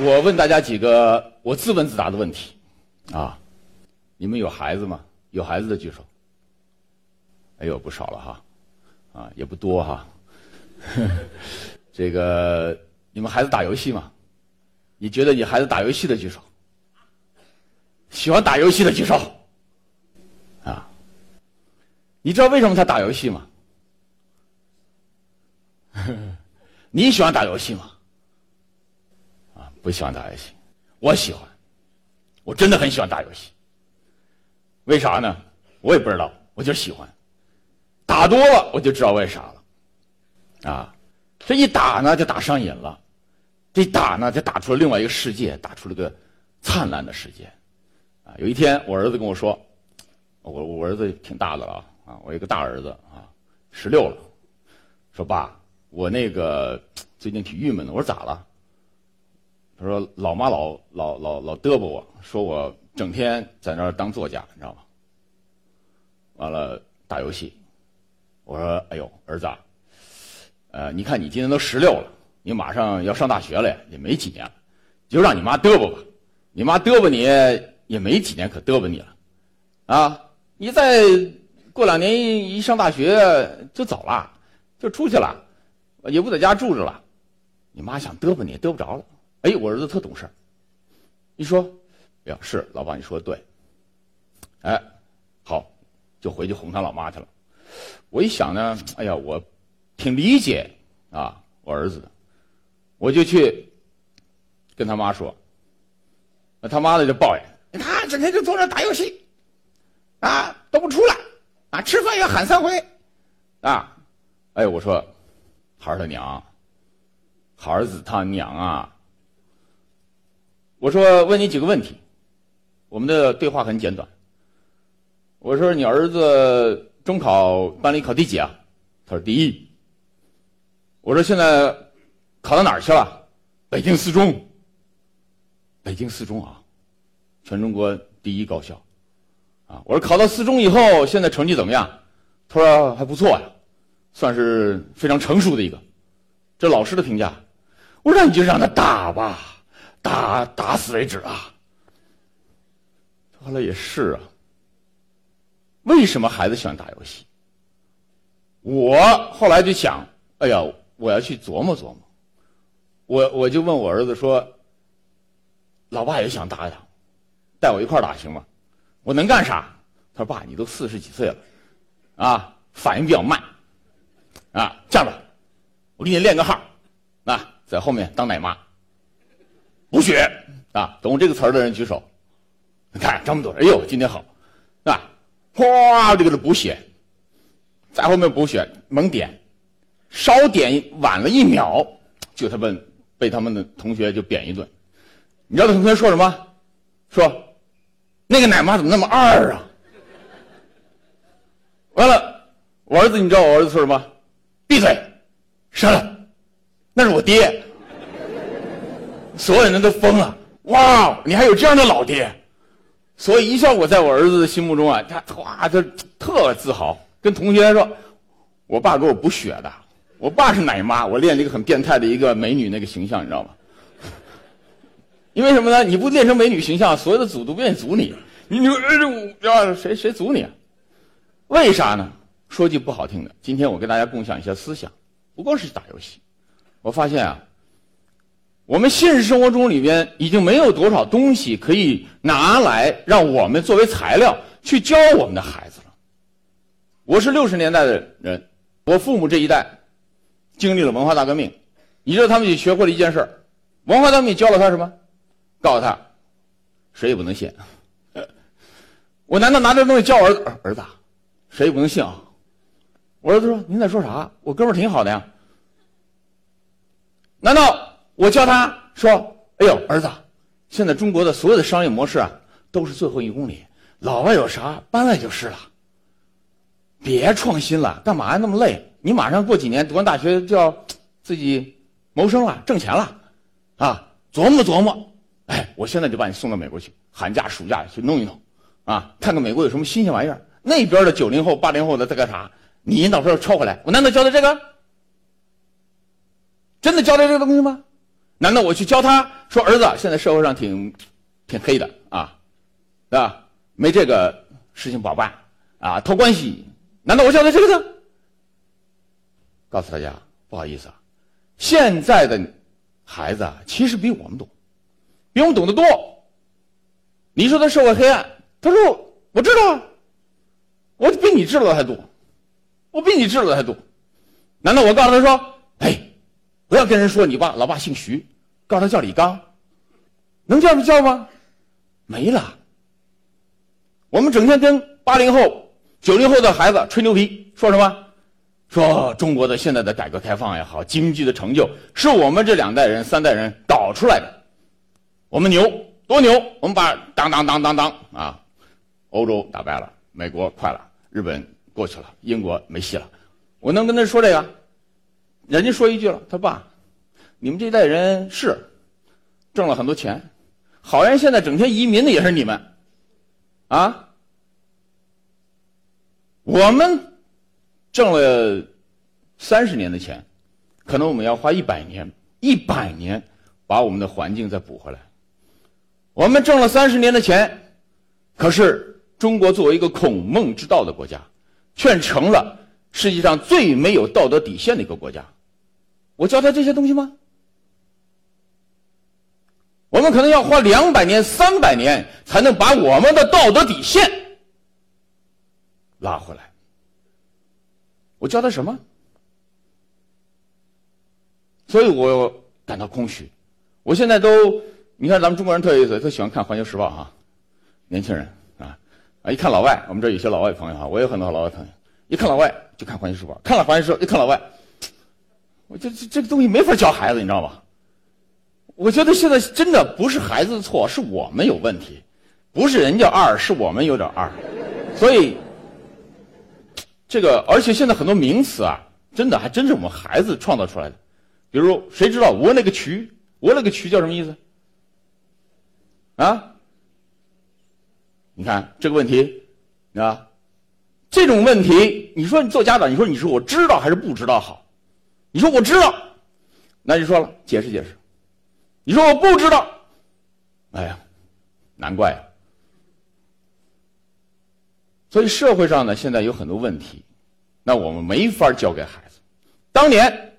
我问大家几个我自问自答的问题，啊，你们有孩子吗？有孩子的举手。哎呦，不少了哈，啊，也不多哈。这个，你们孩子打游戏吗？你觉得你孩子打游戏的举手。喜欢打游戏的举手。啊，你知道为什么他打游戏吗？你喜欢打游戏吗？不喜欢打游戏，我喜欢，我真的很喜欢打游戏。为啥呢？我也不知道，我就喜欢。打多了我就知道为啥了。啊，这一打呢就打上瘾了，这一打呢就打出了另外一个世界，打出了个灿烂的世界。啊，有一天我儿子跟我说，我我儿子挺大的了啊，我一个大儿子啊，十六了，说爸。我那个最近挺郁闷的，我说咋了？他说老妈老老老老嘚啵我，说我整天在那儿当作家，你知道吗？完了打游戏。我说哎呦儿子，呃，你看你今年都十六了，你马上要上大学了，也没几年了，就让你妈嘚啵吧。你妈嘚啵你也没几年可嘚啵你了，啊，你再过两年一上大学就走了，就出去了。也不在家住着了，你妈想嘚啵你也嘚不着了。哎，我儿子特懂事一说，呀是老爸你说的对，哎，好，就回去哄他老妈去了。我一想呢，哎呀，我挺理解啊我儿子的，我就去跟他妈说，那他妈的就抱怨，他整天就坐那打游戏，啊都不出来，啊吃饭要喊三回，啊，哎我说。孩儿他娘，孩子他娘啊！我说问你几个问题，我们的对话很简短。我说你儿子中考班里考第几啊？他说第一。我说现在考到哪儿去了？北京四中。北京四中啊，全中国第一高校啊！我说考到四中以后，现在成绩怎么样？他说还不错呀。算是非常成熟的一个，这老师的评价。我说你就让他打吧，打打死为止啊。后来也是啊。为什么孩子喜欢打游戏？我后来就想，哎呀，我要去琢磨琢磨。我我就问我儿子说：“老爸也想打打，带我一块打行吗？”我能干啥？他说：“爸，你都四十几岁了，啊，反应比较慢。”啊，这样吧，我给你练个号，啊，在后面当奶妈，补血啊，懂这个词儿的人举手。你看这么多，哎呦，今天好，啊，哗就给他补血，在后面补血，猛点，稍点晚了一秒，就他们被他们的同学就扁一顿。你知道他同学说什么？说那个奶妈怎么那么二啊？完了，我儿子，你知道我儿子说什么？闭嘴，删了，那是我爹。所有人都疯了，哇，你还有这样的老爹，所以一下我在我儿子的心目中啊，他哇，他特自豪，跟同学说，我爸给我补血的，我爸是奶妈，我练了一个很变态的一个美女那个形象，你知道吗？因为什么呢？你不练成美女形象，所有的组都不愿意组你，你你，谁谁组你？为啥呢？说句不好听的，今天我跟大家共享一下思想，不光是打游戏。我发现啊，我们现实生活中里边已经没有多少东西可以拿来让我们作为材料去教我们的孩子了。我是六十年代的人，我父母这一代经历了文化大革命，你知道他们也学会了一件事文化大革命教了他什么？告诉他，谁也不能信。我难道拿这东西教儿子？儿子，谁也不能信啊！我儿子说：“您在说啥？我哥们儿挺好的呀。难道我教他说：‘哎呦，儿子，现在中国的所有的商业模式啊，都是最后一公里，老外有啥搬来就是了。别创新了，干嘛呀那么累？你马上过几年读完大学就要自己谋生了，挣钱了，啊，琢磨琢磨。哎，我现在就把你送到美国去，寒假暑假去弄一弄，啊，看看美国有什么新鲜玩意儿。那边的九零后、八零后的在干啥？”你引导时候抄回来，我难道教的这个？真的教的这个东西吗？难道我去教他说儿子，现在社会上挺挺黑的啊，对吧？没这个事情不好办啊，托关系，难道我教他这个呢？告诉大家，不好意思啊，现在的孩子啊，其实比我们懂，比我们懂得多。你说他社会黑暗，他说我知道，我比你知道的还多，我比你知道的还多。难道我告诉他说，哎？不要跟人说你爸老爸姓徐，告诉他叫李刚，能叫就叫吗？没了。我们整天跟八零后、九零后的孩子吹牛皮，说什么？说中国的现在的改革开放也好，经济的成就是我们这两代人、三代人搞出来的。我们牛多牛，我们把当当当当当啊，欧洲打败了，美国快了，日本过去了，英国没戏了。我能跟他说这个？人家说一句了，他爸，你们这代人是挣了很多钱，好像现在整天移民的也是你们，啊，我们挣了三十年的钱，可能我们要花一百年，一百年把我们的环境再补回来。我们挣了三十年的钱，可是中国作为一个孔孟之道的国家，却成了世界上最没有道德底线的一个国家。我教他这些东西吗？我们可能要花两百年、三百年，才能把我们的道德底线拉回来。我教他什么？所以我感到空虚。我现在都，你看咱们中国人特有意思，特喜欢看《环球时报》哈，年轻人啊啊，一看老外，我们这有些老外朋友哈，我有很多老外朋友，一看老外就看《环球时报》，看了《环球时报》，一看老外。我这这这个东西没法教孩子，你知道吗？我觉得现在真的不是孩子的错，是我们有问题，不是人家二，是我们有点二。所以，这个而且现在很多名词啊，真的还真是我们孩子创造出来的。比如，谁知道“我那个渠”？“我那个渠”叫什么意思？啊？你看这个问题，啊，这种问题，你说你做家长，你说你说我知道还是不知道好？你说我知道，那就说了，解释解释。你说我不知道，哎呀，难怪啊。所以社会上呢，现在有很多问题，那我们没法教给孩子。当年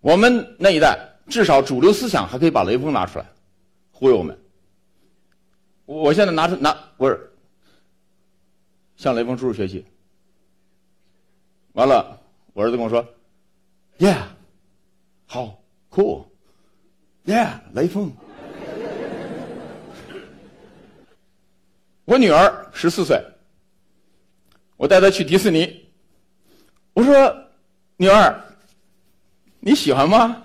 我们那一代，至少主流思想还可以把雷锋拿出来忽悠我们。我现在拿出拿不是向雷锋叔叔学习。完了，我儿子跟我说。Yeah，好，Cool，cool，Yeah，雷锋。我女儿十四岁，我带她去迪士尼。我说：“女儿，你喜欢吗？”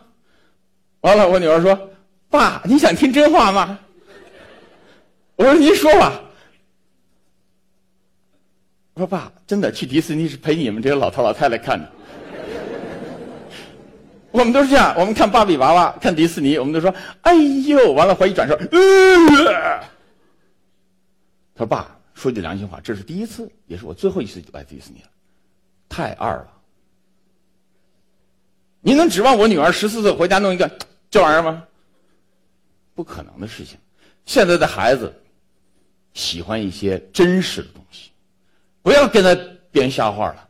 完了，我女儿说：“爸，你想听真话吗？”我说：“您说吧。”我说：“爸，真的去迪士尼是陪你们这些老头老太太看的。”我们都是这样，我们看芭比娃娃，看迪士尼，我们都说：“哎呦！”完了，怀疑转身，呃。他说：“爸，说句良心话，这是第一次，也是我最后一次来迪士尼了，太二了。你能指望我女儿十四岁回家弄一个这玩意儿吗？不可能的事情。现在的孩子喜欢一些真实的东西，不要跟他编瞎话了。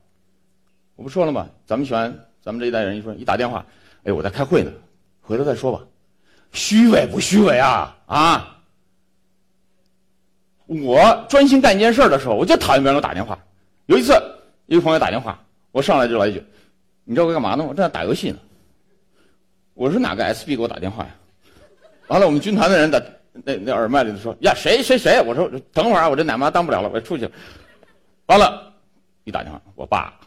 我不说了吗？咱们喜欢。”咱们这一代人一说一打电话，哎，我在开会呢，回头再说吧。虚伪不虚伪啊啊！我专心干一件事的时候，我就讨厌别人给我打电话。有一次，一个朋友打电话，我上来就来一句：“你知道我干嘛呢？我正在打游戏呢。”我说：“哪个 SB 给我打电话呀？”完了，我们军团的人在那那耳麦里头说：“呀，谁谁谁？”我说：“等会儿啊，我这奶妈当不了了，我要出去了。”完了，一打电话，我爸，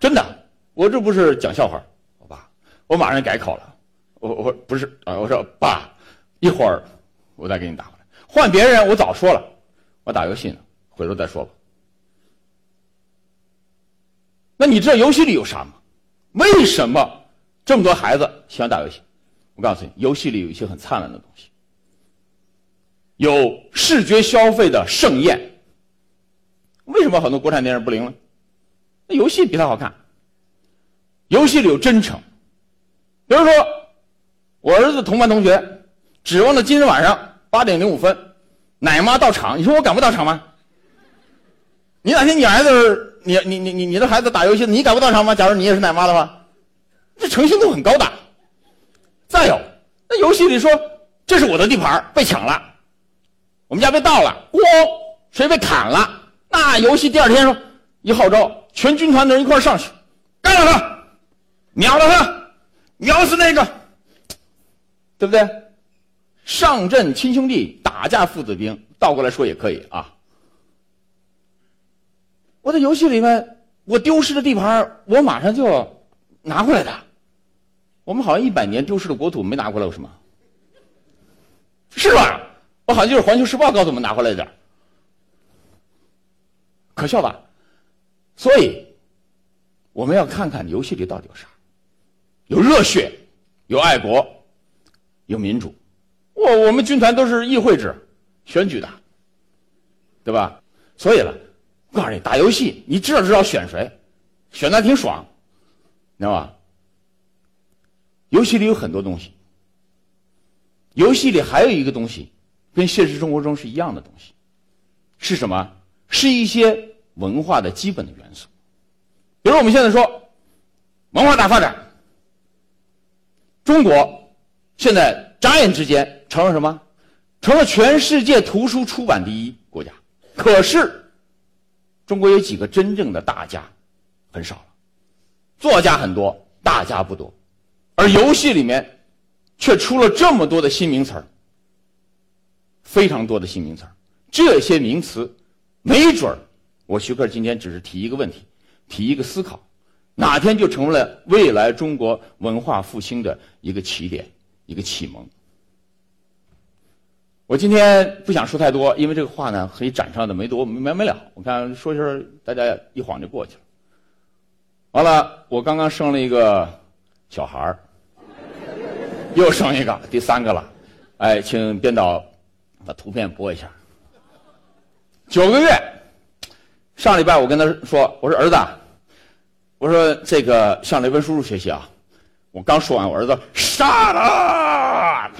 真的。我这不是讲笑话，我爸，我马上改口了，我我不是啊，我说爸，一会儿我再给你打回来。换别人我早说了，我打游戏呢，回头再说吧。那你知道游戏里有啥吗？为什么这么多孩子喜欢打游戏？我告诉你，游戏里有一些很灿烂的东西，有视觉消费的盛宴。为什么很多国产电视不灵了？那游戏比它好看。游戏里有真诚，比如说，我儿子同班同学，指望着今天晚上八点零五分，奶妈到场。你说我敢不到场吗？你哪天你儿子，你你你你你的孩子打游戏，你敢不到场吗？假如你也是奶妈的话，这诚信度很高的。再有，那游戏里说这是我的地盘被抢了，我们家被盗了，咣，谁被砍了？那游戏第二天说一号召，全军团的人一块上去，干了他，秒了他，秒死那个，对不对？上阵亲兄弟，打架父子兵，倒过来说也可以啊。我在游戏里面，我丢失的地盘，我马上就拿回来的。我们好像一百年丢失的国土没拿回来，有什么？是吧？我好像就是《环球时报》告诉我们拿回来的。可笑吧？所以我们要看看游戏里到底有啥，有热血，有爱国，有民主。我我们军团都是议会制选举的，对吧？所以了，我告诉你，打游戏你知道知道选谁，选的挺爽，你知道吧？游戏里有很多东西，游戏里还有一个东西，跟现实生活中是一样的东西，是什么？是一些文化的基本的元素，比如我们现在说文化大发展，中国现在眨眼之间成了什么？成了全世界图书出版第一国家。可是，中国有几个真正的大家很少了，作家很多，大家不多，而游戏里面却出了这么多的新名词儿，非常多的新名词儿，这些名词。没准儿，我徐克今天只是提一个问题，提一个思考，哪天就成为了未来中国文化复兴的一个起点，一个启蒙。我今天不想说太多，因为这个话呢可以展上的没多没没了。我看说一声，大家一晃就过去了。完了，我刚刚生了一个小孩儿，又生一个，第三个了。哎，请编导把图片播一下。九个月，上礼拜我跟他说：“我说儿子，我说这个向雷文叔叔学习啊。”我刚说完，我儿子杀了。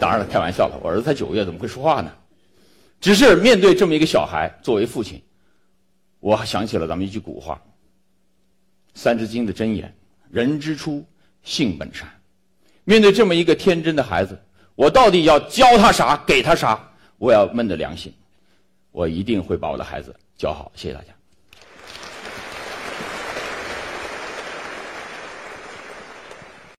当然了，开玩笑了。我儿子才九个月，怎么会说话呢？只是面对这么一个小孩，作为父亲，我想起了咱们一句古话，《三字经》的真言：“人之初，性本善。”面对这么一个天真的孩子，我到底要教他啥，给他啥？我要闷着良心。我一定会把我的孩子教好，谢谢大家。